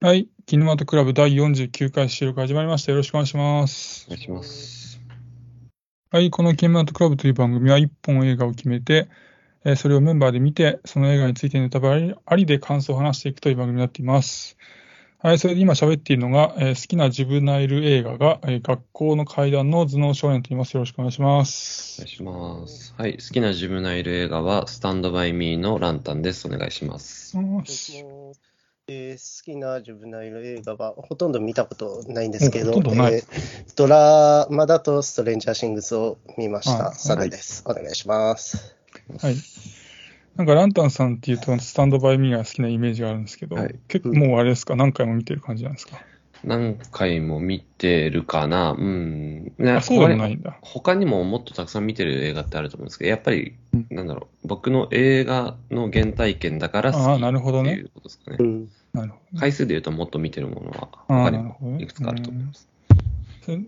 はい。キネマトクラブ第49回収録始まりました。よろしくお願いしますお。願いします。はい。このキネマトクラブという番組は1本映画を決めて、えーそれをメンバーで見て、その映画についてネタバレありで感想を話していくという番組になっています。はい。それで今喋っているのが、えー好きなジブナイル映画が、えー学校の階段の頭脳少年と言います。よろしくお願いしまお願すい。します。はい。好きなジムナイル映画は、スタンドバイミーのランタンです。お願いします。えー好きな自分のいる映画はほとんど見たことないんですけど、おほとんどないえードラマだとストレンジャーシングスを見ましはいた。サルです。お願いします。はい。なんかランタンさんっていうと、スタンドバイミーが好きなイメージがあるんですけど、はい結構もうあれですか、何回も見てる感じなんですか？何回も見てるかなうん。ねあ、そうでもないんだ。他にももっとたくさん見てる映画ってあると思うんですけど、やっぱりうん、なんだろう、僕の映画の原体験だから好きあーなるほどねっていうことですかねう。ん。なるほどね。回数で言うともっと見てるものはああ、他に。もいくつかあると思います。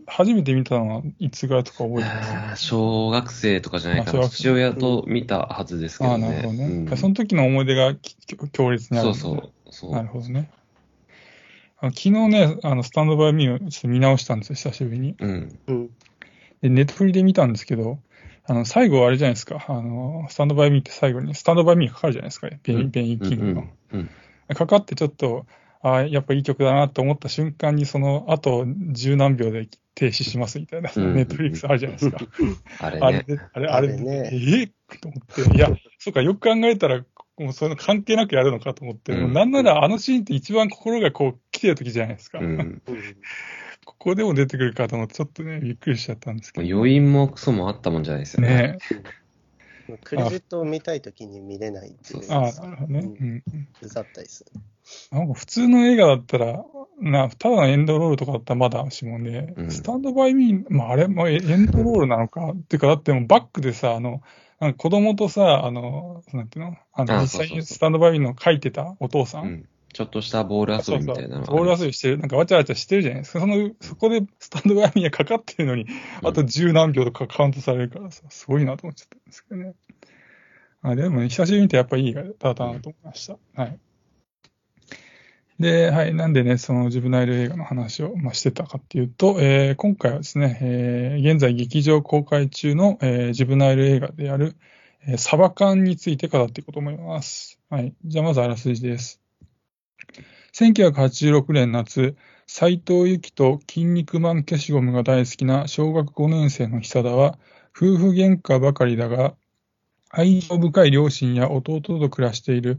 初めて見たのはいつぐらいとか覚えてます？小学生とかじゃないかな。父親と見たはずですけああ、どね。なるほどね。うんその時の思い出がき強烈にあるそうそう。そう。なるほどね。あの昨日ね、あのスタンドバイミーをちょっと見直したんですよ、久しぶりに。うん。うん。で、ネットフリで見たんですけど、あの、最後あれじゃないですか、あの、スタンドバイミーって最後に、スタンドバイミーがかかるじゃないですか、ベイン、ベインキングの。うん。かかってちょっと、ああ、やっぱいい曲だなと思った瞬間に、その後十何秒で停止しますみたいな、うんネットフリックスあるじゃないですか。あれね。あれで、あれ、あれあれねえー？と思って、いや、そうか、よく考えたら、もうそういうの関係なくやるのかと思って、うんなんならあのシーンって一番心がこう来てる時じゃないですか。うん。うんここでも出てくるかと思って、ちょっとね、びっくりしちゃったんですけど。余韻もクソもあったもんじゃないですよね。ねクレジットを見たいときに見れないっていう。ああ、なるほどね。ううんん。うざったです。なんか普通の映画だったら、な、ただのエンドロールとかだったらまだしもね、うんスタンドバイミー、まああれもエンドロールなのか、っていうかだってもうバックでさ、あの、なんか子供とさ、あの、なんていうの？あの、あ実際にスタンドバイミーの書いてたお父さん？うん。ちょっとしたボール遊びみたいなのボール遊び。びしてる、なんかわちゃわちゃしてるじゃないですか。その、そこでスタンドバイミーがかかってるのに、あと十何秒とかカウントされるからさ、すごいなと思っちゃったんですけどね。あでもね、久しぶりに見てやっぱいい映画だったなと思いました。はい。で、はい。なんでね、そのジブナイル映画の話を、まあ、してたかっていうと、えー今回はですね、えー現在劇場公開中の、えージブナイル映画である、えーサバ缶について語っていこうと思います。はい。じゃあまずあらすじです。1986年夏、斎藤由貴と筋肉マン消しゴムが大好きな小学5年生の久田は、夫婦喧嘩ばかりだが、愛情深い両親や弟と暮らしている。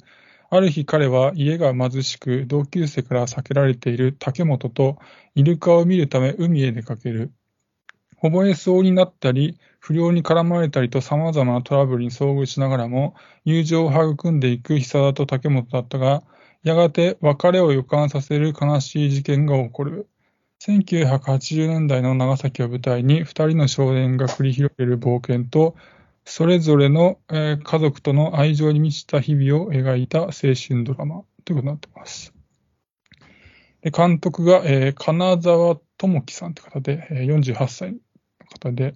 ある日彼は家が貧しく同級生から避けられている竹本とイルカを見るため海へ出かける。溺れそうになったり、不良に絡まれたりと様々なトラブルに遭遇しながらも、友情を育んでいく久田と竹本だったが、やがて別れを予感させる悲しい事件が起こる。1980年代の長崎を舞台に二人の少年が繰り広げる冒険と、それぞれの、えー家族との愛情に満ちた日々を描いた青春ドラマということになっています。で監督が、えー金沢智樹さんという方で、えー48歳の方で、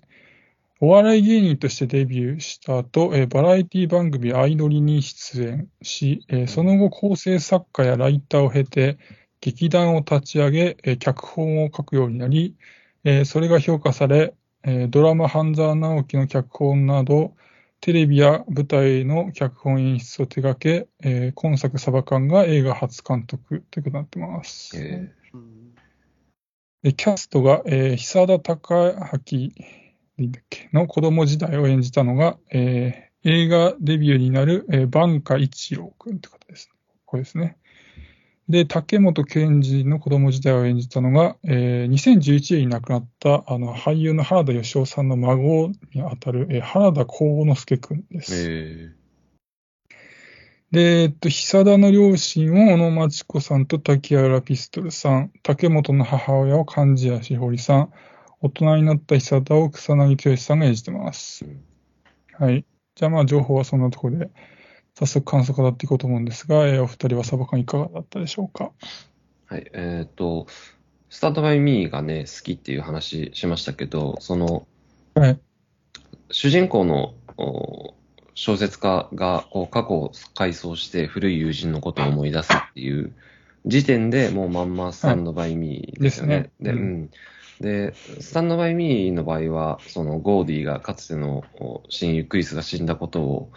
お笑い芸人としてデビューした後、えバラエティ番組アイドリに出演し、えその後構成作家やライターを経て、劇団を立ち上げ、え脚本を書くようになり、えそれが評価され、ドラマ半沢直樹の脚本など、テレビや舞台の脚本演出を手掛け、えー今作サバ缶が映画初監督ということになってます。えうんでキャストが、えー久田孝明の子供時代を演じたのが、えー映画デビューになる、えー、バンカ一郎くんって方です。これですね。で、竹本健二の子供時代を演じたのが、えー2011年に亡くなったあの俳優の原田義雄さんの孫にあたる、えー原田幸之助くんです。えで、えっと、久田の両親を小野町子さんと滝原ピストルさん、竹本の母親を貫地谷しほりさん、大人になった久田を草薙剛さんが演じてます。はい。じゃあまあ情報はそんなところで、早速感想を語っていこうと思うんですが、えーお二人はサバ缶いかがだったでしょうか？はい。えっと、スタートバイミーがね、好きっていう話しましたけど、その、はい。主人公のお小説家がこう過去を回想して古い友人のことを思い出すっていう時点でもうまんまスタンドバイミーですよね。で、ですねううん。で、スタンドバイミーの場合は、そのゴーディがかつてのお親友クリスが死んだことを、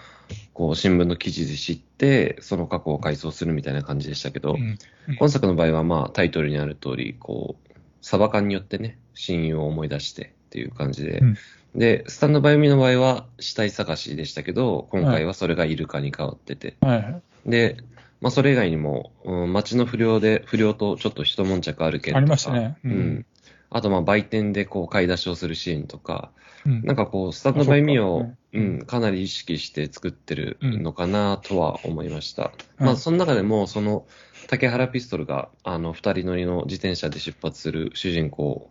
こう新聞の記事で知って、その過去を回想するみたいな感じでしたけど、うん。今作の場合はまあタイトルにある通り、こう、サバ缶によってね、親友を思い出してっていう感じで、うん。で、スタンドバイミーの場合は死体探しでしたけど、今回はそれがイルカに変わってて、はい。はい。で、まあそれ以外にも、うん、街の不良で、不良とちょっと一悶着ある件とか、ありましたね。う。うんんあとまあ売店でこう買い出しをするシーンとか、うん。なんかこう、スタンドバイミーをううんん、かなり意識して作ってるのかなとは思いました。うん。まあ、その中でも、その、竹原ピストルが、あの、二人乗りの自転車で出発する主人公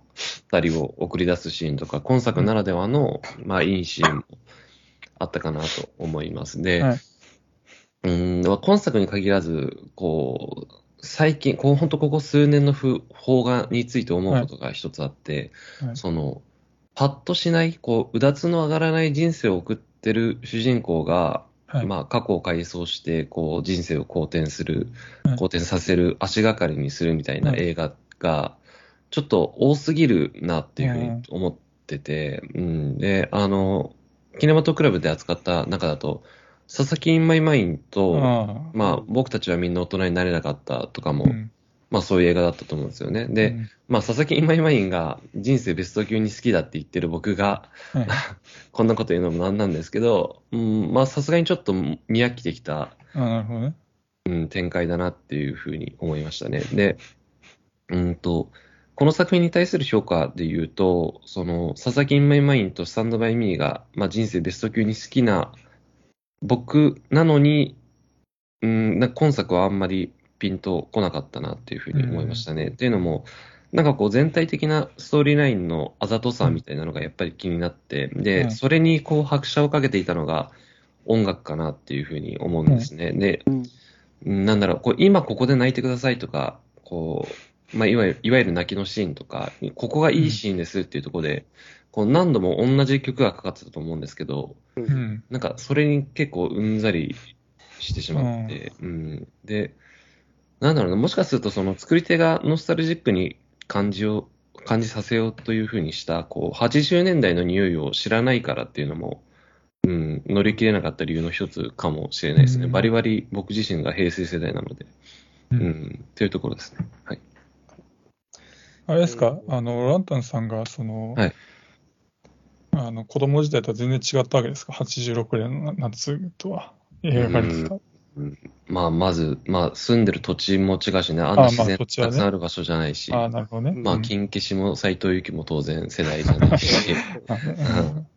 二人を送り出すシーンとか、今作ならではの、まあ、いいシーンもあったかなと思います。で、はい。うん、今作に限らず、こう、最近、こう、本当ここ数年の不法画について思うことが一つあって、はい。その、パッとしない、こう、うだつの上がらない人生を送ってる主人公が、はい。まあ、過去を回想して、こう、人生を好転するはい、好転させる足がかりにするみたいなはい。映画が、ちょっと多すぎるなっていうふうに思ってて、うん。で、あの、キネマトクラブで扱った中だと、佐々木インマイマインと、あまあ、僕たちはみんな大人になれなかったとかも、うんまあそういう映画だったと思うんですよね。で、うんまあ佐々木インマイマインが人生ベスト級に好きだって言ってる僕が、はい こんなこと言うのもなんなんですけど、うん、まあさすがにちょっと見飽きてきた、あなるほどね。うん、展開だなっていうふうに思いましたね。で、うんと、この作品に対する評価で言うと、その、佐々木インマイマインとスタンドバイミーが、まあ人生ベスト級に好きな僕なのに、うん、な今作はあんまりピンとこなかったなっていうふうに思いましたね。っていうのも、なんかこう全体的なストーリーラインのあざとさみたいなのがやっぱり気になって、で、うんそれにこう拍車をかけていたのが音楽かなっていうふうに思うんですね。で、うんなんだろう、こう今ここで泣いてくださいとか、こう、まあ、いわゆる、いわゆる泣きのシーンとか、ここがいいシーンですっていうところで、こう何度も同じ曲がかかってたと思うんですけど、うん。なんかそれに結構うんざりしてしまって、うん。で、なんだろうな、もしかするとその作り手がノスタルジックに感じを、感じさせようというふうにした、こう、80年代の匂いを知らないからっていうのも、うん、乗り切れなかった理由の一つかもしれないですね。うんバリバリ僕自身が平成世代なので、ううんん、というところですね。はい。あれですか、あの、ランタンさんが、その、はい。あの、子供時代とは全然違ったわけですか ?86 年の夏とは。描か？れてた。まあ、まず、まあ、住んでる土地も違うしね、あんな自然たくさんある場所じゃないし、ああ、なるほどね。まあ、うん。金消しも斎藤由貴も当然世代じゃないし、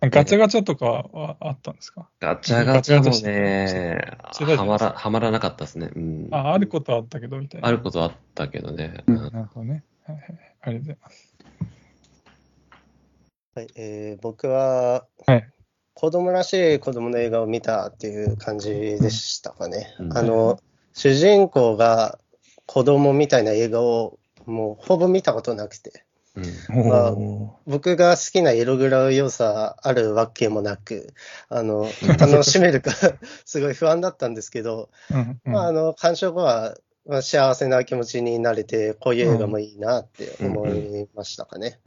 ガチャガチャとかはあったんですか？ガチャガチャもね、はまら、はまらなかったですね。うん。あ、あることはあったけど、みたいな。あることはあったけどね。ううんんなるほどね。はいはい。ありがとうございます。はいえー僕は、はい子供らしい子供の映画を見たっていう感じでしたかね。うんあの、主人公が子供みたいな映画をもうほぼ見たことなくて、うんまあ僕が好きな色黒要素あるわけもなく、あの、楽しめるかすごい不安だったんですけど、うんうんまあ、あの、鑑賞後は、まあ、幸せな気持ちになれて、こういう映画もいいなって思いましたかね。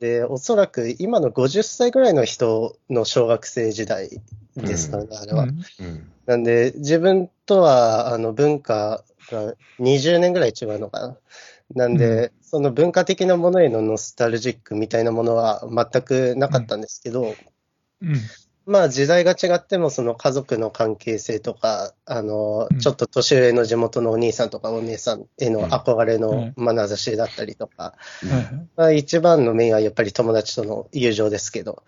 で、おそらく今の50歳ぐらいの人の小学生時代ですからね、あれは。なんで、自分とはあの文化が20年ぐらい違うのかな。なんで、その文化的なものへのノスタルジックみたいなものは全くなかったんですけど、うんまあ時代が違ってもその家族の関係性とか、あのうん、ちょっと年上の地元のお兄さんとかお姉さんへの憧れうん。の眼差しだったりとか、まあ、一番のメインはやっぱり友達との友情ですけど、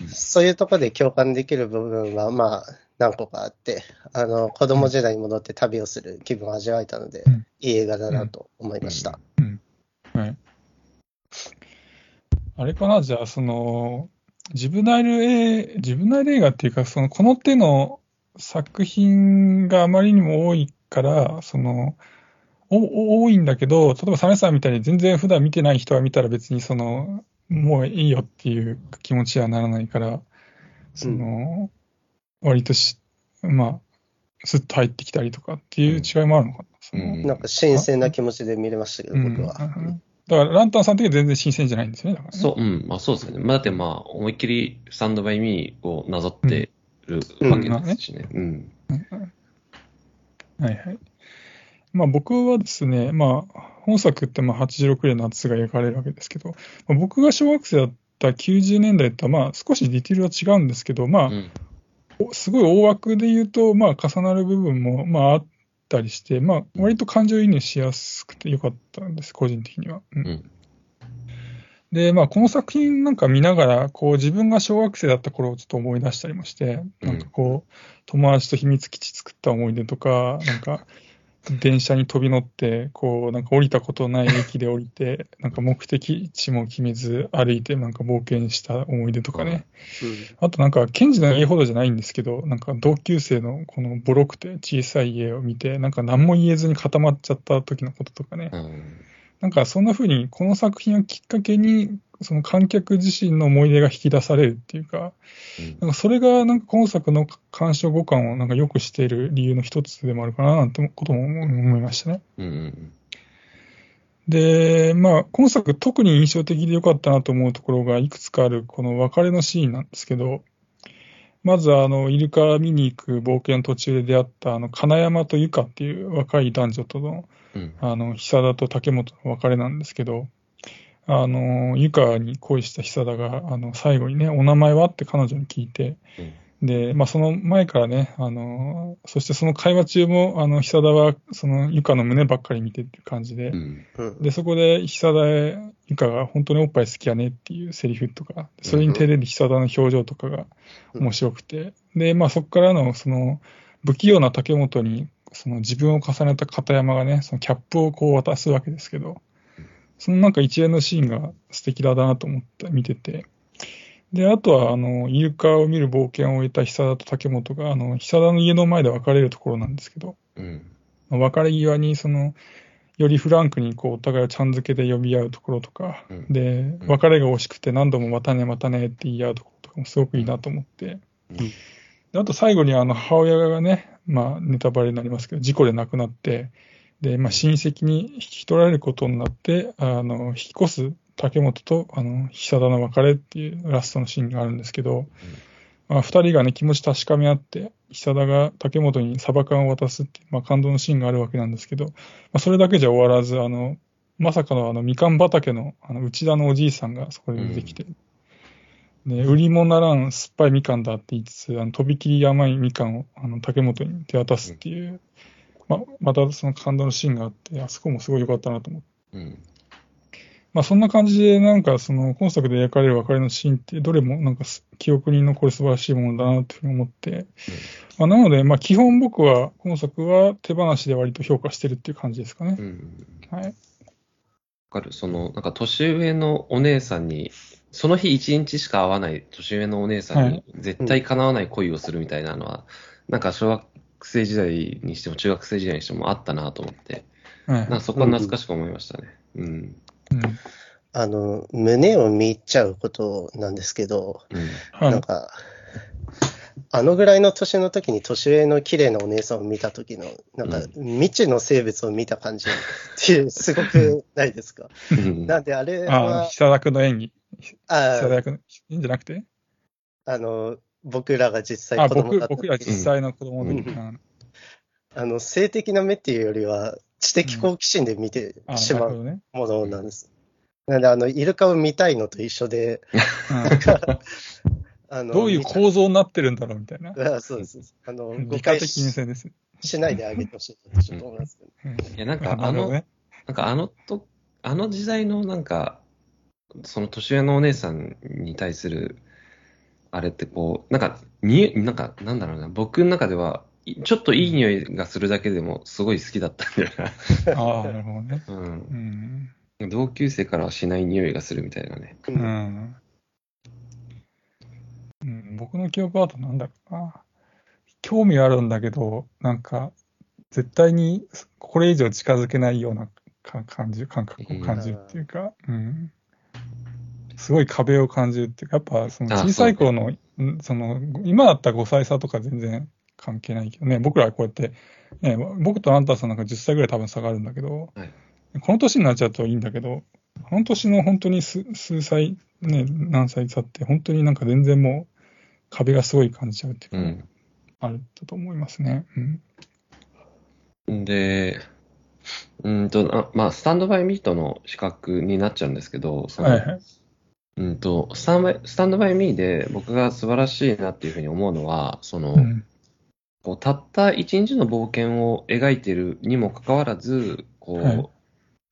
うん。そういうところで共感できる部分はまあ何個かあって、あの子供時代に戻って旅をする気分を味わえたので、うん。いい映画だなと思いました。はい。あれかな、じゃあ、その、自分なる映、自分なる映画っていうか、その、この手の作品があまりにも多いから、その、お多いんだけど、例えばサメさんみたいに全然普段見てない人が見たら別にその、もういいよっていう気持ちにはならないから、その、割とし、まあ、スッと入ってきたりとかっていう違いもあるのかな。そのうんなんか新鮮な気持ちで見れましたけど、うん僕は。だから、ランタンさん的には全然新鮮じゃないんですよね。だからね。そう、うん、まあそうですよね。まあだってまあ、思いっきりスタンドバイミーをなぞってるわけですしね。うん。はいはい。まあ僕はですね、まあ本作ってまあ86年の夏が描かれるわけですけど、まあ、僕が小学生だった90年代とはまあ少しディティールは違うん。ですけど、まあうん。すごい大枠で言うと、まあ重なる部分もまああったりして、まあ割と感情移入しやすくてよかったんです、個人的には。うんうん。で、まあ、この作品なんか見ながら、こう、自分が小学生だった頃をちょっと思い出したりもして、うんなんかこう、友達と秘密基地作った思い出とか、なんか、電車に飛び乗って、こう、なんか降りたことない駅で降りて、なんか目的地も決めず歩いて、なんか冒険した思い出とかね。あとなんか、ケンジの家ほどじゃないんですけど、なんか同級生のこのボロくて小さい家を見て、なんか何も言えずに固まっちゃった時のこととかね。うん。なんかそんな風に、この作品をきっかけに、その観客自身の思い出が引き出されるっていうか、なんかそれがなんか今作の鑑賞五感をなんか良くしている理由の一つでもあるかななんてことも思いましたね。うん。うん。で、まあ今作特に印象的で良かったなと思うところがいくつかあるこの別れのシーンなんですけど、まずあの、イルカ見に行く冒険の途中で出会ったあの、金山とゆかっていう若い男女とのうん。あの、久田と竹本の別れなんですけど、あの、ゆかに恋した久田が、あの、最後にね、お名前は？って彼女に聞いて、で、まあ、その前からね、あの、そしてその会話中も、あの、久田は、その、ゆかの胸ばっかり見てっていう感じで、うん。うん。で、そこで、久田へ、ゆかが本当におっぱい好きやねっていうセリフとか、それに照れる久田の表情とかが面白くて、で、まあそこからの、その、不器用な竹本に、その自分を重ねた片山がね、そのキャップをこう渡すわけですけど、そのなんか一連のシーンが素敵だなと思って見てて、で、あとは、あの、イルカを見る冒険を終えた久田と竹本が、あの、久田の家の前で別れるところなんですけど、うん。別れ際に、その、よりフランクにこうお互いをちゃん付けで呼び合うところとか、うん。で、別れが惜しくて何度もまたねまたねって言い合うところとかもすごくいいなと思って、うん。であと最後にあの母親がね、まあネタバレになりますけど、事故で亡くなって、で、まあ親戚に引き取られることになって、あの、引き越す竹本と、あの、久田の別れっていうラストのシーンがあるんですけど、まあ、二人がね、気持ち確かめ合って、久田が竹本にサバ缶を渡すっていう、まあ、感動のシーンがあるわけなんですけど、まあ、それだけじゃ終わらず、あの、まさかのあの、みかん畑の、あの、内田のおじいさんがそこで出てきて、で、売りもならん酸っぱいみかんだって言いつつ、あの、とびきり甘いみかんを、あの、竹本に手渡すっていう、まあ、またその感動のシーンがあって、あそこもすごい良かったなと思って。うん。まあそんな感じで、なんかその今作で描かれる別れのシーンって、どれもなんかす記憶に残る素晴らしいものだなというふうに思って、まあ、なので、まあ基本僕は今作は手放しで割と評価してるっていう感じですかねう。ん。はい。わかる。その、なんか年上のお姉さんに、その日一日しか会わない年上のお姉さんはに絶対叶わない恋をするみたいなのは、なんか小学生時代にしても中学生時代にしてもあったなと思って、はいなんかそこは懐かしく思いましたね。うん。うんあの、胸を見入っちゃうことなんですけど、うん。はい。なんか、あのぐらいの年の時に年上の綺麗なお姉さんを見た時の、なんか未知の生物を見た感じっていう、すごくないですか？うんなんであれああ、は、久田君の演技。久田あ役の、いいんじゃなくて？あの、僕らが実際あ、子供僕、だった時僕ら実際の子供の時うんうんあの、性的な目っていうよりは、知的好奇心で見てあ、しまう。ものなんです。なんで、あの、イルカを見たいのと一緒で、あのうんどういう構造になってるんだろうみたいな。あそうです。あの、誤解的目し線ですね。しないであげてほしいとちょっと思いますけど。うんいや、なんかあの、なんかあのと、あの時代のなんか、その年上のお姉さんに対する、あれってこう、なんか、に、なんか、なんだろうな、僕の中では、いちょっといい匂いがするだけでもすごい好きだったんだよああ、なるほどね。な。うん。うん。同級生からはしない匂いがするみたいなね。ううんん。うん、僕の記憶だとなんだろうな。興味あるんだけど、なんか、絶対にこれ以上近づけないようなか感じ、感覚を感じるっていうか、うん。すごい壁を感じるっていうか、やっぱそのあ小さい頃の、うんその、今だったら5歳差とか全然関係ないけどね、僕らはこうやって、ね、僕とアンターさんなんか10歳ぐらい多分差があるんだけど、はいこの年になっちゃうといいんだけど、この年の本当に数数歳、ね、何歳差って、本当になんか全然もう壁がすごい感じちゃうっていうか、うん。あると思いますね。うん。で、うんと、あまあ、スタンドバイミートの資格になっちゃうんですけど、そのはいはい。うんと、スタンバイスタンドバイミーで僕が素晴らしいなっていうふうに思うのは、その、うん。こうたった一日の冒険を描いてるにもかかわらず、こう、はい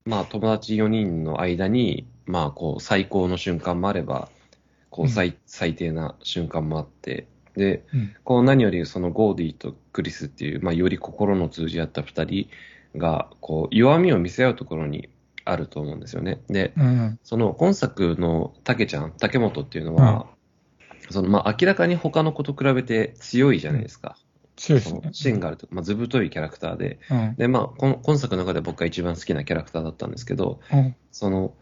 まあ友達4人の間に、まあこう最高の瞬間もあれば、こう最,、最低な瞬間もあって、で、うんこう何よりそのゴーディとクリスっていう、まあより心の通じ合った2人が、こう弱みを見せ合うところにあると思うんですよね。で、うん。その今作の竹ちゃん、竹本っていうのは、そのまあ明らかに他の子と比べて強いじゃないですか。そいですね。芯があるとか、まあ、図太いキャラクターで、うん。で、まあ、この今作の中で僕が一番好きなキャラクターだったんですけど、うん。その、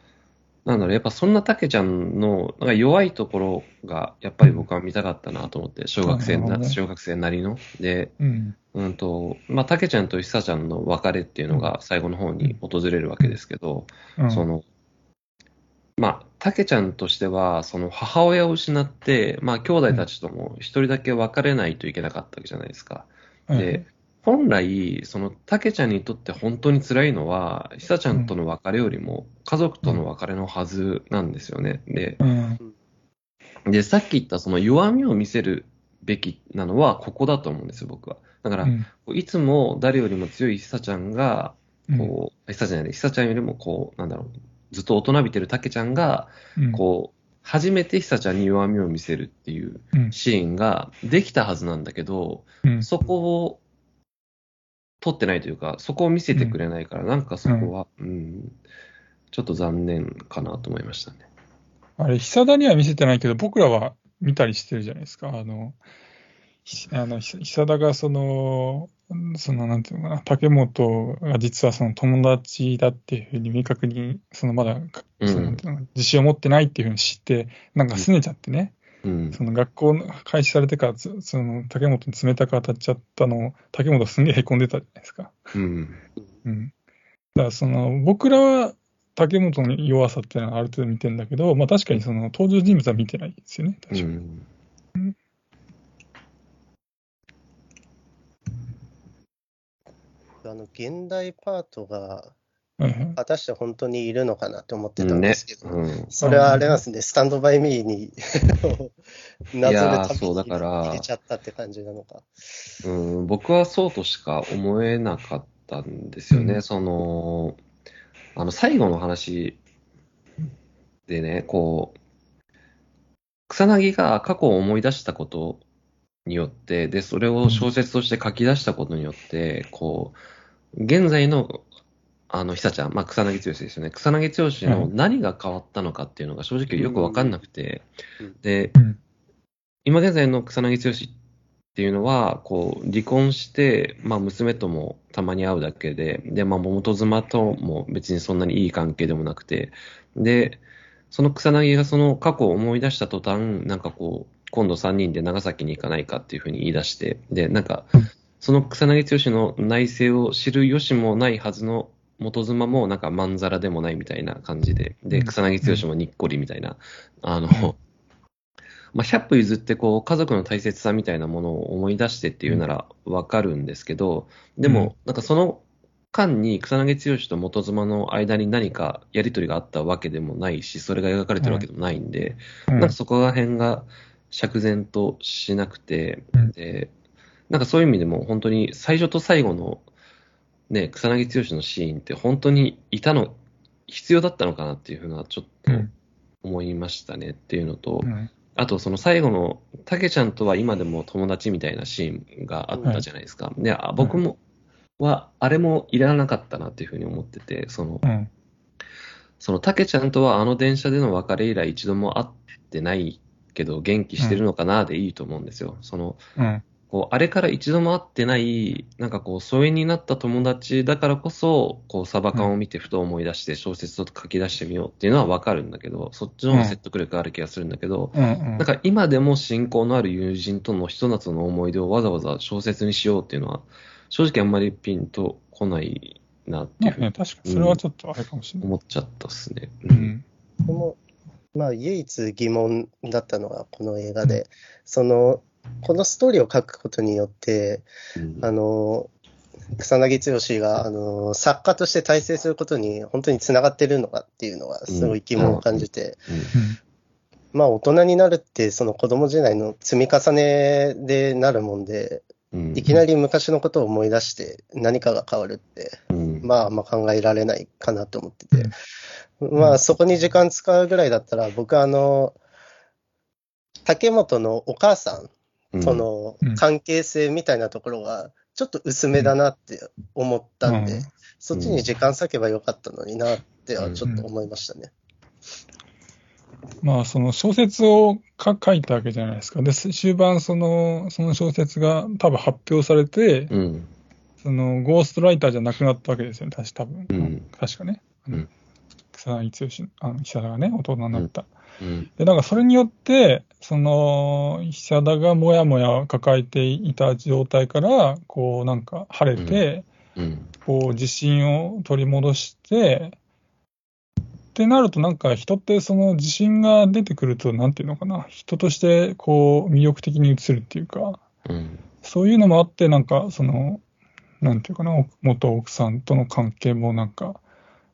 なんだろう、やっぱそんなたけちゃんのなんか弱いところが、やっぱり僕は見たかったなと思って、小学生な、小学生なりの。で、うん。うんと、まあ、たけちゃんとひさちゃんの別れっていうのが最後の方に訪れるわけですけど、うん。その、まあ、たけちゃんとしては、その母親を失って、まあ、兄弟たちとも一人だけ別れないといけなかったわけじゃないですか。はいで、本来、その、たけちゃんにとって本当に辛いのは、ひさちゃんとの別れよりも、家族との別れのはずなんですよね。で、うん。で、さっき言ったその弱みを見せるべきなのは、ここだと思うんですよ、僕は。だから、うん。いつも誰よりも強いひさちゃんが、うんこう、ひさちゃんじゃない、ひさちゃんよりも、こう、なんだろう、ずっと大人びてるたけちゃんが、うんこう、初めてひさちゃんに弱みを見せるっていううんシーンができたはずなんだけど、うんそこを撮ってないというか、そこを見せてくれないから、なんかそこは、うん、ちょっと残念かなと思いましたね。あれ、久田には見せてないけど、僕らは見たりしてるじゃないですか。あの、ひあの、ひ久田がその、その、なんていうのかな、竹本が実はその友達だっていうふうに明確に、そのまだ、うんその自信を持ってないっていうふうに知って、なんか拗ねちゃってね、うん。その学校の開始されてから、つその竹本に冷たく当たっちゃったのを、竹本すんげえ凹んでたじゃないですか。うん。うん。だからその、僕らは竹本の弱さっていうのはある程度見てるんだけど、まあ確かにその登場人物は見てないですよね。確かに。うん。あの、現代パートが、果たして本当にいるのかなって思ってたんでねすけ。ど、うん。それはあれなんですね、スタンドバイミーに 謎でそうだから入れちゃったって感じなのか。うん、僕はそうとしか思えなかったんですよね。うんその、あの、最後の話でね、こう、草薙が過去を思い出したことによって、で、それを小説として書き出したことによって、こう、現在の、あの、久ちゃん、まあ、草薙剛ですよね。草薙剛の何が変わったのかっていうのが正直よくわかんなくて、うん。で、うん。今現在の草薙剛っていうのは、こう、離婚して、まあ、娘ともたまに会うだけで、で、まあ、元妻とも別にそんなにいい関係でもなくて、で、その草薙がその過去を思い出した途端、なんかこう、今度3人で長崎に行かないかっていうふうに言い出して、で、なんかうん、その草薙剛の内政を知る由もないはずの元妻もなんかまんざらでもないみたいな感じで、で、うん。草薙剛もにっこりみたいな、あの、ん まあ、100歩譲ってこう家族の大切さみたいなものを思い出してっていうならわかるんですけど、でうん。も、なんかその間に草薙剛と元妻の間に何かやりとりがあったわけでもないし、それが描かれてるわけでもないんで、うん。なんかそこら辺が釈然としなくて、うん。で、なんかそういう意味でも本当に最初と最後のね、草薙剛のシーンって本当にいたの、必要だったのかなっていうふうなちょっとうん。思いましたねっていうのと、うん。あとその最後のたけちゃんとは今でも友達みたいなシーンがあったじゃないですか。で、あ僕も、は、あれもいらなかったなっていうふうに思ってて、その、うん。そのたけちゃんとはあの電車での別れ以来一度も会ってないけど元気してるのかなでいいと思うんですよ。その、うんこう、あれから一度も会ってない、なんかこう、疎遠になった友達だからこそ、こう、サバ缶を見てふと思い出して小説を書き出してみようっていうのはわかるんだけど、そっちの方が説得力ある気がするんだけど、うんうんなんか今でも親交のある友人とのひと夏の思い出をわざわざ小説にしようっていうのは、正直あんまりピンとこないなっていうふうにまあね、確かにそれはちょっとあれかもしれない。思っちゃったっすね。う。ん。でも、まあ、唯一疑問だったのがこの映画で、その、このストーリーを書くことによって、うん。あの、草薙剛が、あの、作家として大成することに本当につながってるのかっていうのはすごい疑問を感じて、まあ大人になるってその子供時代の積み重ねでなるもんで、うん。いきなり昔のことを思い出して何かが変わるって、うん。まあまあ考えられないかなと思ってて、まあそこに時間使うぐらいだったら僕はあの、竹本のお母さんとのうん関係性みたいなところがちょっと薄めだなって思ったんで、うんそっちに時間割けばよかったのになってはちょっと思いましたね。まあ、その小説をか書いたわけじゃないですか。で、終盤、その、その小説が多分発表されて、うん。その、ゴーストライターじゃなくなったわけですよね、確か多分。うん確かね。うん草薙剛、あの、久田がね、大人になった。うん。で、なんかそれによって、その、久田がもやもや抱えていた状態から、こう、なんか晴れて、うん。こう、自信を取り戻して、ってなると、なんか人ってその自信が出てくると、なんていうのかな、人としてこう魅力的に映るっていうか、うん。そういうのもあって、なんかその、なんていうかな、お元奥さんとの関係もなんか、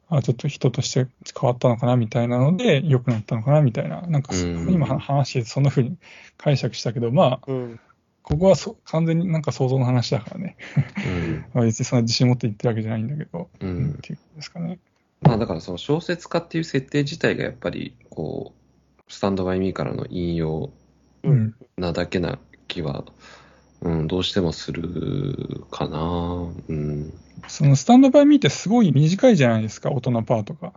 あちょっと人として変わったのかなみたいなので、良くなったのかなみたいな、なんかそうん今話してそんな風に解釈したけど、まあ、うん。ここはそ完全になんか想像の話だからね、うん。まあ別にそんな自信持って言ってるわけじゃないんだけど、ううんんっていうですかね。まあだからその小説家っていう設定自体がやっぱりこう、スタンドバイミーからの引用うん。なだけな気は、うん、どうしてもするかな。うん。そのスタンドバイミーってすごい短いじゃないですか、大人パートが。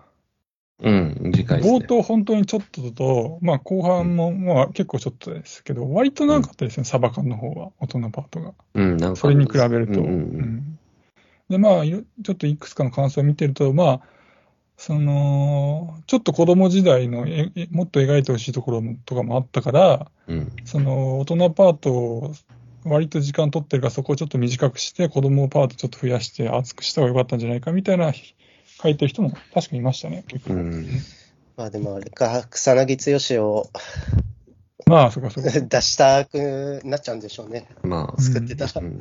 うん、次回ですね。冒頭本当にちょっとと、まあ後半もまあ結構ちょっとですけど、割と長かったですね、サバ缶の方は、大人パートが。うん、なんか。それに比べると。うんうんうんで、まあ、ちょっといくつかの感想を見てると、まあ、その、ちょっと子供時代のええもっと描いてほしいところもとかもあったから、うん。その大人パートを割と時間取ってるから、そこをちょっと短くして、子供パートちょっと増やして厚くした方が良かったんじゃないかみたいな書いてる人も確かにいましたね、結構。うん。まあでもあれか、草薙剛をまあ、そこそこ。出したくなっちゃうんでしょうね。まあ、作ってたら。うん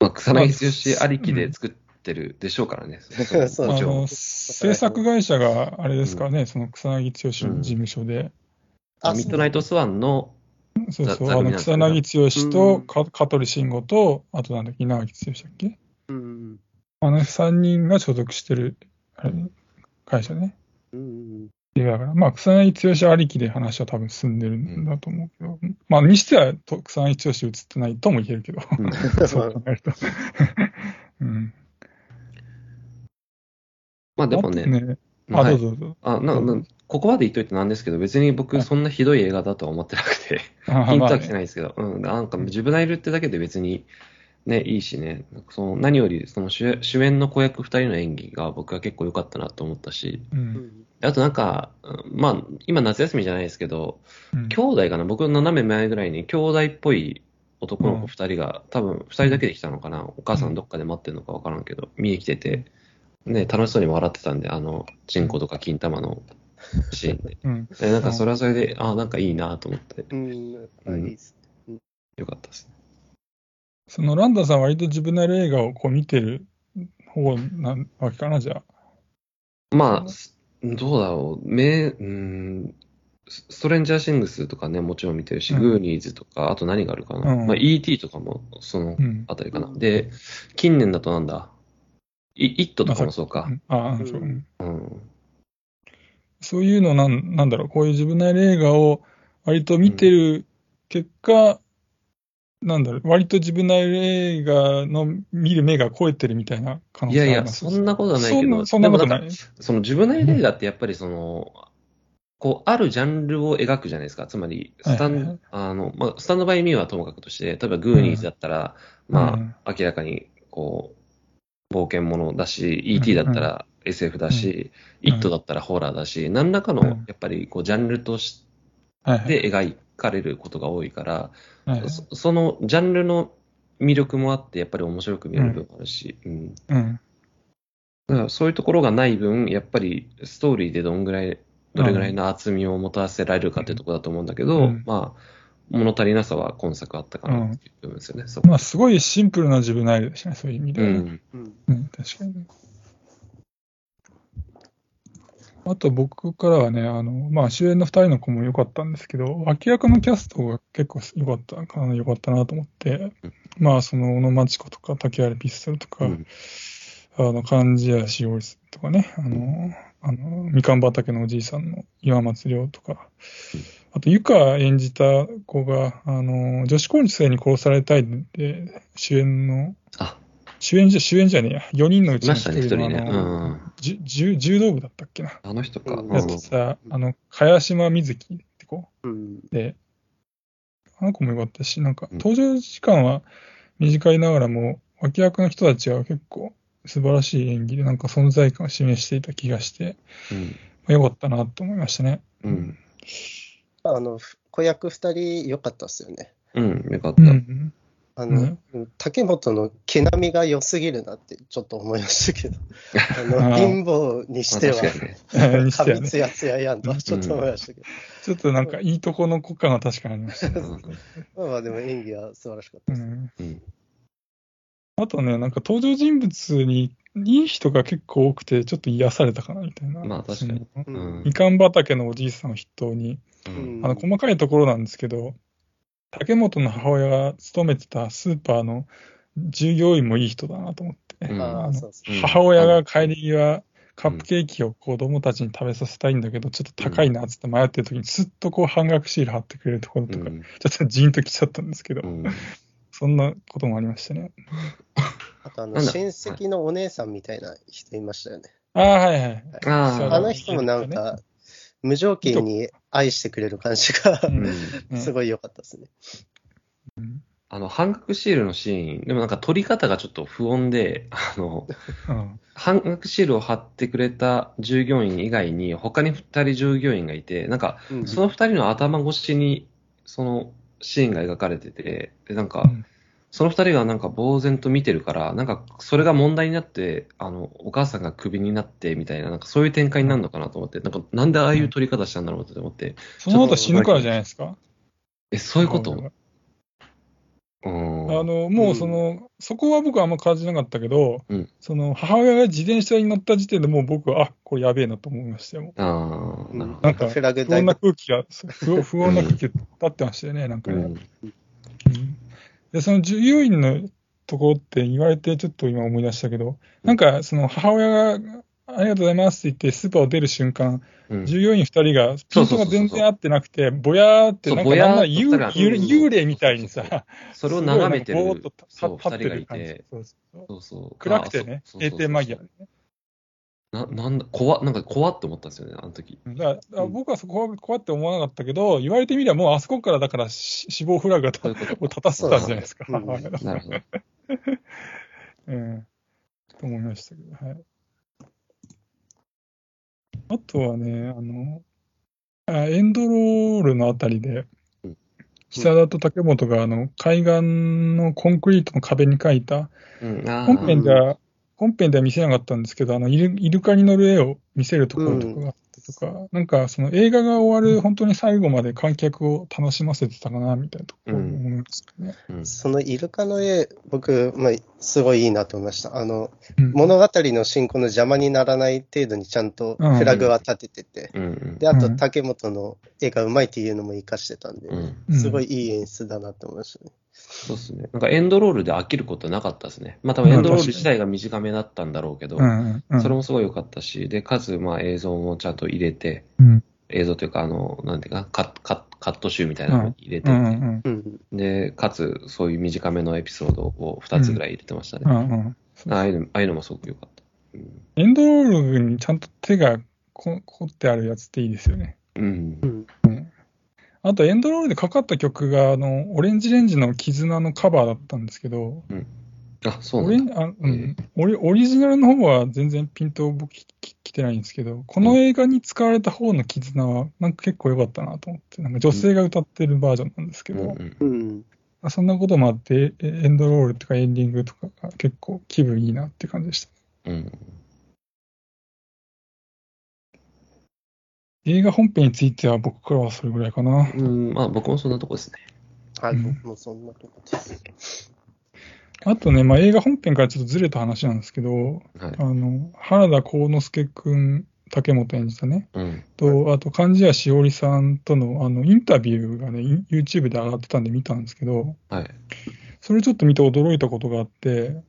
まあ、草薙剛ありきで作ってるでしょうからね。制作会社があれですからね、その草薙剛の事務所で、あミッドナイトスワンの、そうそう、ざあの草薙剛とうんか香取慎吾と、あとなんだっけ、稲垣剛だっけ？うんあの3人が所属してる会社ね。うんいやだから、まあ、草薙剛ありきで話は多分進んでるんだと思うけど、まあ、にしてはと草薙剛映ってないとも言えるけど、うん。そう考えると。うん。まあでもね、あ、はい。どうぞどうぞ。あななここまで言っといてなんですけど、別に僕そんなひどい映画だとは思ってなくて、あピンとはまあ来てないですけど、うん、なんかジブナイルってだけで別にね、いいしね、その何よりその主主演の子役二人の演技が僕は結構良かったなと思ったし、う。うん。んあとなんか、うんまあ、今夏休みじゃないですけど、うん。兄弟かな、僕の斜め前ぐらいに兄弟っぽい男の子二人が、多分二人だけで来たのかな、お母さんどっかで待ってるのかわからんけど、見に来てて、ね、楽しそうに笑ってたんで、あの、チンコとか金玉のシーンで。うん。でなんかそれはそれで、あなんかいいなと思って、うんあいいですよかったですね。そのランダさんは割と自分なり映画をこう見てる方なわけかな、じゃあ。まあ、すどうだろう、めうーん、スストレンジャーシングスとかね、もちろん見てるし、うんグーニーズとか、あと何があるかな。うんまあ、ET とかも、そのうん。あたりかな。で、近年だとなんだ、イイットとかもそうか。ああ、うんそう。うんうん。そういうのなん、なんだろう、こういう自分なり映画を割と見てる結果、なんだろう、割と自分なり映画の見る目が超えてるみたいな可能いやいや、性ありますそんなことはないけど、そんなそんなことでもんかない。その自分の映画ってやっぱりその、こう、あるジャンルを描くじゃないですか。つまり、スタン、はいはいはいあの、まあ、スタンドバイミーはともかくとして、例えばグーニーズだったら、まあ、うん明らかに、こう、冒険者だし、E.T. だったら SF だし、うんイットだったらホラーだし、何らかのうん、やっぱり、こう、ジャンルとし。て描かれることが多いから、はいはいそそのジャンルの魅力もあって、やっぱり面白く見える部分もあるし、うん。うん。だからそういうところがない分、やっぱりストーリーでどんぐらい、どれぐらいの厚みをもたらせられるかっていうところだと思うんだけど、うんまあ、物足りなさは今作あったかなっていう部分ですよね。そこまあ、すごいシンプルな自分ナイルでしたね、そういう意味ではね。うん。うんうん、確かにね。あと僕からはね、あの、まあ主演の二人の子も良かったんですけど、脇役のキャストが結構良かったかな、良かったなと思って、まあその小野真知子とか竹原ピストルとか、うんあの、漢字やしおりとかね、あの、あの、みかん畑のおじいさんの岩松亮とか、あと、ゆか演じた子が、あの、女子高生に殺されたいで、主演の、あ、主演じゃ、主演じゃねえや、4人のうちのいましたね、一人ね。のあうのん。じゅ柔柔道部だったっけな。あの人か。うんやってさ、あの、茅島瑞希って子うんで、あの子もよかったし、なんか、うん登場時間は短いながらも、脇役の人たちは結構素晴らしい演技で、なんか存在感を示していた気がして、うん。まあよかったなと思いましたね。うん。あの、子役二人良かったっすよね。うん。よかった。うん。あの、うん竹本の毛並みが良すぎるなってちょっと思いましたけど、あの貧乏にしては髪ツヤツヤやんとはちょっと思いましたけど、ちょっとなんかいいとこの子感が確かにありましたね。まあまあでも演技は素晴らしかったです。うん。うん。あとね、なんか登場人物にいい人が結構多くて、ちょっと癒されたかなみたいな。まあ確かに。うん。うん。みかん畑のおじいさんを筆頭に、うん。あの細かいところなんですけど、竹本の母親が勤めてたスーパーの従業員もいい人だなと思って、母親が帰り際、カップケーキを子供たちに食べさせたいんだけど、ちょっと高いなっつって迷ってる時に、すっとこう半額シール貼ってくれるところとか、うん。ちょっとジーンときちゃったんですけど、うん。そんなこともありましたね。あとあの、親戚のお姉さんみたいな人いましたよね。ああ、はいはい。ああの人もなんか、無条件に愛してくれる感じが すごい良かったですね。うんあの、半額シールのシーン、でもなんか撮り方がちょっと不穏で、あの、うん。半額シールを貼ってくれた従業員以外に、他に二人従業員がいて、なんか、うん。その二人の頭越しに、そのシーンが描かれてて、で、なんか、うんその二人がなんか呆然と見てるから、なんか、それが問題になって、あの、お母さんがクビになってみたいな、なんかそういう展開になるのかなと思って、なんか、なんでああいう撮り方したんだろうって思って、その後死ぬからじゃないですか？え、そういうこと？あの、もうその、そこは僕はあんま感じなかったけど、うん。その母親が自転車に乗った時点でもう僕は、あ、これやべえなと思いましたよ。ああ、なるほなんか不穏な空気が、不不穏な空気が立ってましたよね、なんかね。ん。うんで、その従業員のところって言われてちょっと今思い出したけど、なんかその母親が、ありがとうございますって言ってスーパーを出る瞬間、うん。従業員二人が、ピントが全然合ってなくて、ぼやーって、なんかなんな幽霊みたいにさ、それを眺めてすごいなんかぼーっると、立ってる感じ。暗くてね、閉店間際でね。な、なんだ、怖っ、なんか怖って思ったんですよね、あの時。だだ僕はそこは怖って思わなかったけど、言われてみればもうあそこからだからし死亡フラグがそういうことを立たせたんじゃないですか。なるほど。うん。と思いましたけど、はい。あとはね、あの、あエンドロールのあたりでうん、久田と竹本があの海岸のコンクリートの壁に描いた、うん、あ本編ーでは、本編では見せなかったんですけど、あのイルイルカに乗る絵を見せるところとかがあったとか、なんかその映画が終わる本当に最後まで観客を楽しませてたかなみたいなところを思いますね。うん。そのイルカの絵、僕、まあ、すごいいいなと思いました。あの、うん。物語の進行の邪魔にならない程度にちゃんとフラグは立ててて、うん。うん。で、あとうん。竹本の絵がうまいっていうのも活かしてたんで、うん。うん。すごいいい演出だなと思いましたね。そうですね。なんかエンドロールで飽きることなかったですね。まあ多分エンドロール自体が短めだったんだろうけど、うんうんうんそれもすごい良かったし、で、かつ、まあ映像もちゃんと入れて、うん映像というか、あの、なんていうか、カッカッカット集みたいなのを入れて、うんうんうん。で、かつ、そういう短めのエピソードを2つぐらい入れてましたね。うんうんああいうのああいうのもすごく良かった。うんエンドロールにちゃんと手がこ凝ってあるやつっていいですよね。うん。あと、エンドロールでかかった曲が、あの、オレンジレンジの絆のカバーだったんですけど、あ、そうオなんだ。レンあうん、オリオリジナルの方は全然ピント僕きき来てないんですけど、この映画に使われた方の絆はなんか結構良かったなと思って、なんか女性が歌ってるバージョンなんですけど、うんうんうん。そんなこともあって、えエンドロールとかエンディングとかが結構気分いいなって感じでした。うん。映画本編については僕からはそれぐらいかな。うん、まあ僕もそんなとこですね。はい、うん僕もそんなとこです。あとね、まあ、映画本編からちょっとずれた話なんですけど、はい。あの、原田幸之助くん、竹本演じたね、うん。と、あと、貫地谷しおりさんとの、あの、インタビューがね、YouTube で上がってたんで見たんですけど、はい。それちょっと見て驚いたことがあって、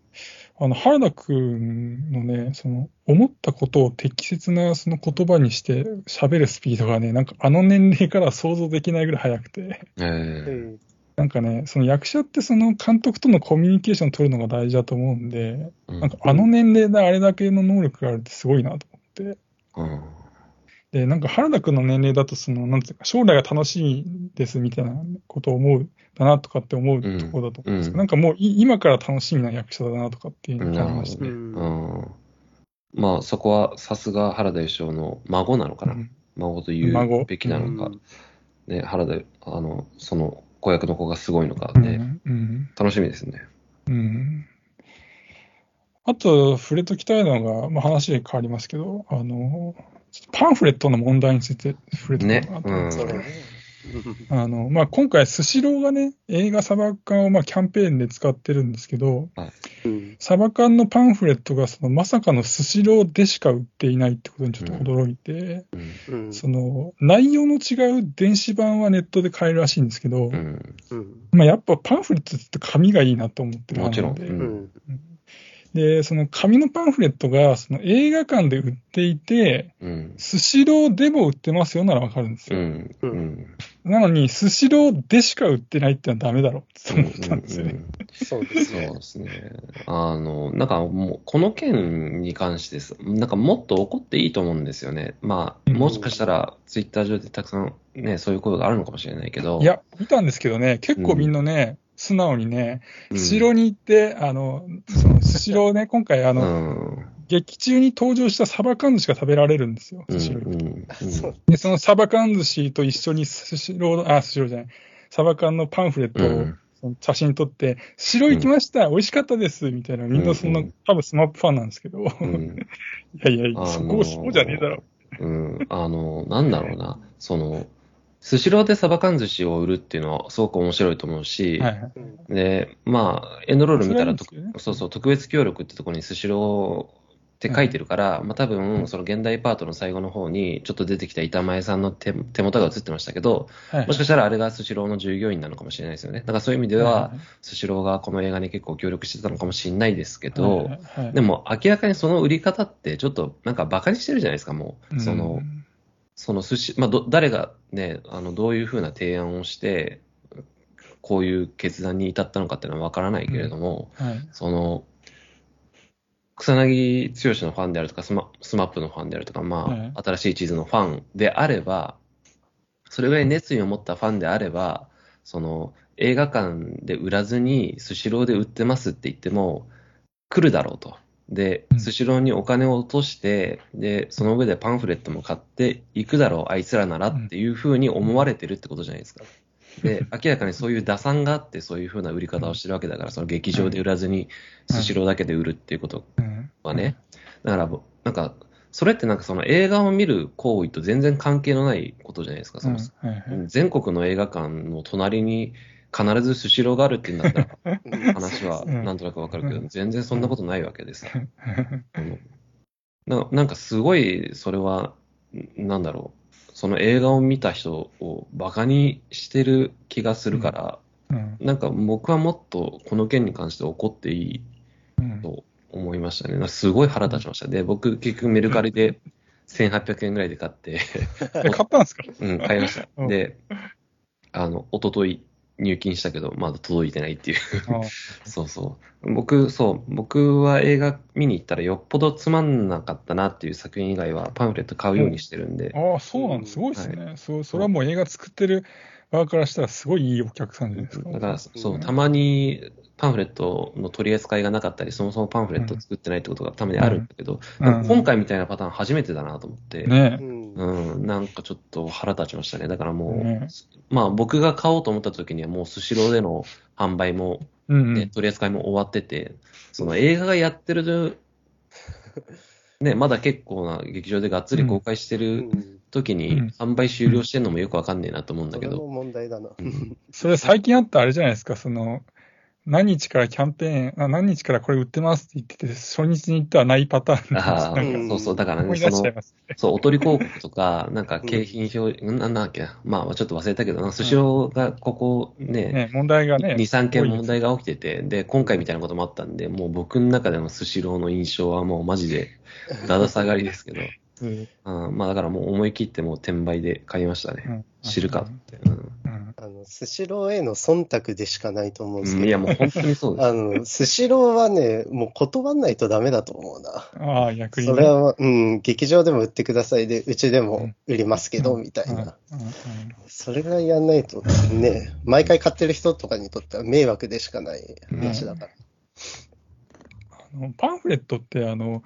あの、原田くんのね、その、思ったことを適切なその言葉にして喋るスピードがね、なんかあの年齢からは想像できないぐらい速くて、えうーん。なんかね、その役者ってその監督とのコミュニケーションを取るのが大事だと思うんで、うんなんかあの年齢であれだけの能力があるってすごいなと思って。うん。で、なんか原田くんの年齢だと、その、なんていうか、将来が楽しいですみたいなことを思う、だなとかって思うところだと思うんですけど、うんなんかもうい今から楽しみな役者だなとかっていうのを感じましたね。ね。うん。まあそこはさすが原田義雄の孫なのかな。うん孫と言孫うべきなのか。うんね、原田、あの、その子役の子がすごいのかうんね。うん楽しみですね。うんあと、触れときたいのが、まあ、話変わりますけど、あの、パンフレットの問題について触れてねこうかなと思うんですけどそうね。あの、まあ、今回、スシローがね、映画サバ缶をまあキャンペーンで使ってるんですけど、うん。サバ缶のパンフレットがそのまさかのスシローでしか売っていないってことにちょっと驚いて、うん。うん。その内容の違う電子版はネットで買えるらしいんですけど。まあ、やっぱパンフレットって紙がいいなと思ってるもちろん。でその紙のパンフレットがその映画館で売っていて、うん。スシローでも売ってますよならわかるんですよ。うん。うん。なのに、スシローでしか売ってないってのはダメだろって思ったんですよね。そうですね。そうですね。あの、なんかもう、この件に関してです、なんかもっと怒っていいと思うんですよね。まあ、うんもしかしたら、ツイッター上でたくさんね、そういう声があるのかもしれないけど。いや、見たんですけどね、結構みんなね、素直にね、うん、スシローに行って、あの、そのスシローね、今回、あうの、ん。劇中に登場したサバ缶寿司が食べられるんですよ、うん。スシローに。うん。そうで、そのサバ缶寿司と一緒にスシロー、あ、スシローじゃない、サバ缶のパンフレットを、うんその写真撮って、スシロー行きました、美味しかったです、みたいな、みんなそんな、うん多分スマップファンなんですけど、うん いやいや、あのーそこ、そうじゃねえだろ。うん、あの、なんだろうな、その、スシローでサバ缶寿司を売るっていうのはすごく面白いと思うし、はいはい。うんで、まあ、エンドロール見たら、ねそうそう、特別協力ってところにスシローって書いてるから、まあ多分、その現代パートの最後の方に、ちょっと出てきた板前さんの手手元が映ってましたけど、はいもしかしたらあれがスシローの従業員なのかもしれないですよね。だからそういう意味では、スシローがこの映画に結構協力してたのかもしれないですけど、はいはいでも明らかにその売り方ってちょっとなんか馬鹿にしてるじゃないですか、もう。その、うんその寿司、まあ、ど、誰がね、あの、どういうふうな提案をして、こういう決断に至ったのかっていうのはわからないけれども、はい。その、草薙剛のファンであるとか、スマスマップのファンであるとか、まあ、はい新しい地図のファンであれば、それぐらい熱意を持ったファンであれば、その、映画館で売らずに、スシローで売ってますって言っても、来るだろうと。でう、んスシローにお金を落として、で、その上でパンフレットも買っていくだろう、あいつらならっていうふうに思われてるってことじゃないですか。で、明らかにそういう打算があって、そういうふうな売り方をしてるわけだから、その劇場で売らずに、スシローだけで売るっていうことうんはね。だから、なんか、それってなんかその映画を見る行為と全然関係のないことじゃないですか。その全国の映画館の隣に必ずスシローがあるって言うんだったら、話はなんとなくわかるけど、うん全然そんなことないわけでさ。うんななんかすごい、それは、んなんだろう。その映画を見た人をバカにしてる気がするから、うんなんか僕はもっとこの件に関して怒っていいうんと思いましたね。すごい腹立ちました。で、僕結局メルカリで1800円ぐらいで買って、え 買ったんですか？うん、買いました。うんで、あの、一昨日入金したけど、まだ届いてないっていう。あ そうそう。僕、そう、僕は映画見に行ったらよっぽどつまんなかったなっていう作品以外はパンフレット買うようにしてるんで。ああ、そうなんだ。すごいですね。そうそれはもう映画作ってる側からしたらすごいいいお客さんじゃないですか。だから、そう、たまにパンフレットの取り扱いがなかったり、そもそもパンフレット作ってないってことがたまにあるんだけど、うん。今回みたいなパターン初めてだなと思って、ね。うんうん、なんかちょっと腹立ちましたね。だからもう、ね。まあ僕が買おうと思った時にはもうスシローでの販売も、うんね取り扱いも終わってて、その映画がやってる、ね、まだ結構な劇場でがっつり公開してうるん。時にうん。販売終了してんのもよくわかんねえなと思うんだけど、そ問題だな。うん。それ最近あったあれじゃないですか、その、何日からキャンペーン、あ何日からこれ売ってますって言ってて、初日に行ってはないパターンああ、なんかうんそうそう、だからね、その。そう、おとり広告とか、なんか景品表、なん。なんだっけ？な、まあちょっと忘れたけど、スシローがここね、ね、問題がね。2、3件問題が起きてて、で、今回みたいなこともあったんで、もう僕の中でのスシローの印象はもうマジで、だだ下がりですけど、うんうん、まあだからもう思い切ってもう転売で買いましたね。うん知るかって。うんうんあの、スシローへの忖度でしかないと思うんですけど、うんいやもう本当にそうです。あの、スシローはね、もう断んないとダメだと思うな。ああ、逆にね。それは、うん、劇場でも売ってくださいで、うちでも売りますけど、うんみたいな。うんうんうんそれがやんないと、ね、毎回買ってる人とかにとっては迷惑でしかない話だから。あのパンフレットって、あの、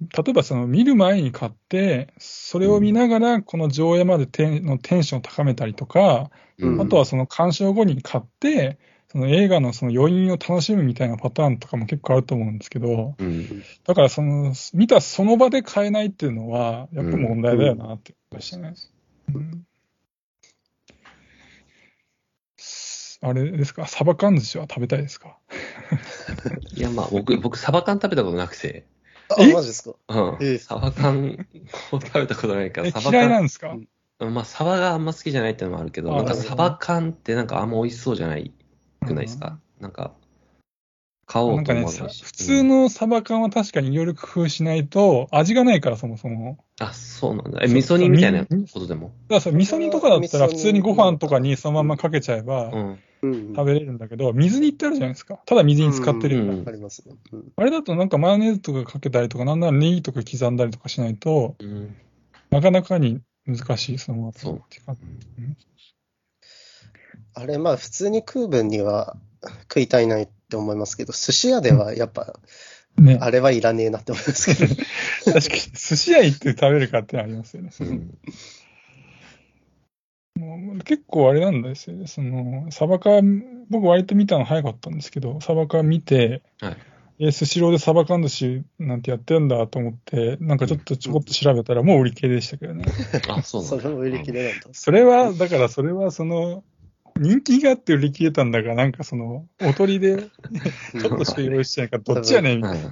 例えばその見る前に買って、それを見ながらこの上映までテンのテンションを高めたりとか、うん。あとはその鑑賞後に買って、その映画のその余韻を楽しむみたいなパターンとかも結構あると思うんですけど、うん。だからその、見たその場で買えないっていうのは、やっぱ問題だよなって思いましたね。うん。あれですか、サバ缶寿司は食べたいですか？いやまあ僕、僕サバ缶食べたことなくて、あ、えマジですか？うん。ええサバ缶を食べたことないから、えサバ嫌いな缶、んですか？まあサバがあんま好きじゃないっていうのもあるけど、あなんかなるほどサバ缶ってなんかあんま美味しそうじゃないくないですか？なんか、買おうと思わないし。さ普通のサバ缶は確かにいろいろ工夫しないと、味がないからそもそも。あ、そうなんだ。え、そう味噌煮みたいなみことでも？だからそれ味噌煮とかだったら普通にご飯とかにそのままかけちゃえばうん。うん。食べれるんだけど、水煮ってあるじゃないですか。ただ水に使ってるようなうんありますね。うんあれだとなんかマヨネーズとかかけたりとか、なんならネギとか刻んだりとかしないと、うん。なかなかに難しい、その後っていうんあれ、まあ、普通に食う分には食いたいないって思いますけど、寿司屋ではやっぱ、ね、あれはいらねえなって思いますけど。確かに寿司屋行って食べるかってのありますよね。うん。結構あれなんですよね。その、サバ缶、僕割と見たの早かったんですけど、サバ缶見て、はい。え、スシローでサバ缶寿司なんてやってるんだと思って、なんかちょっとちょこっと調べたらもう売り切れでしたけどね。あ、そうなんだ。それも売り切れなんだ。それは、だからそれはその、人気があって売り切れたんだから、なんかその、おとりで、ちょっとしか用意してないから、どっちやねんみたいな。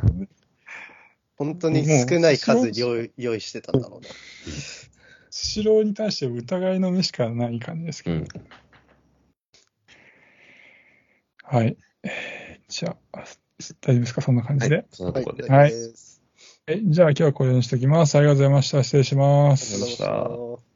本当に少ない数用意用意してたんだろうな。スシローに対して疑いの目しかない感じですけど。うん。はい。えーじゃあ、大丈夫ですか？そんな感じで。はい。そんなところで。はい大丈夫ですえじゃあ今日はこれにしておきます。ありがとうございました。失礼します。ありがとうございました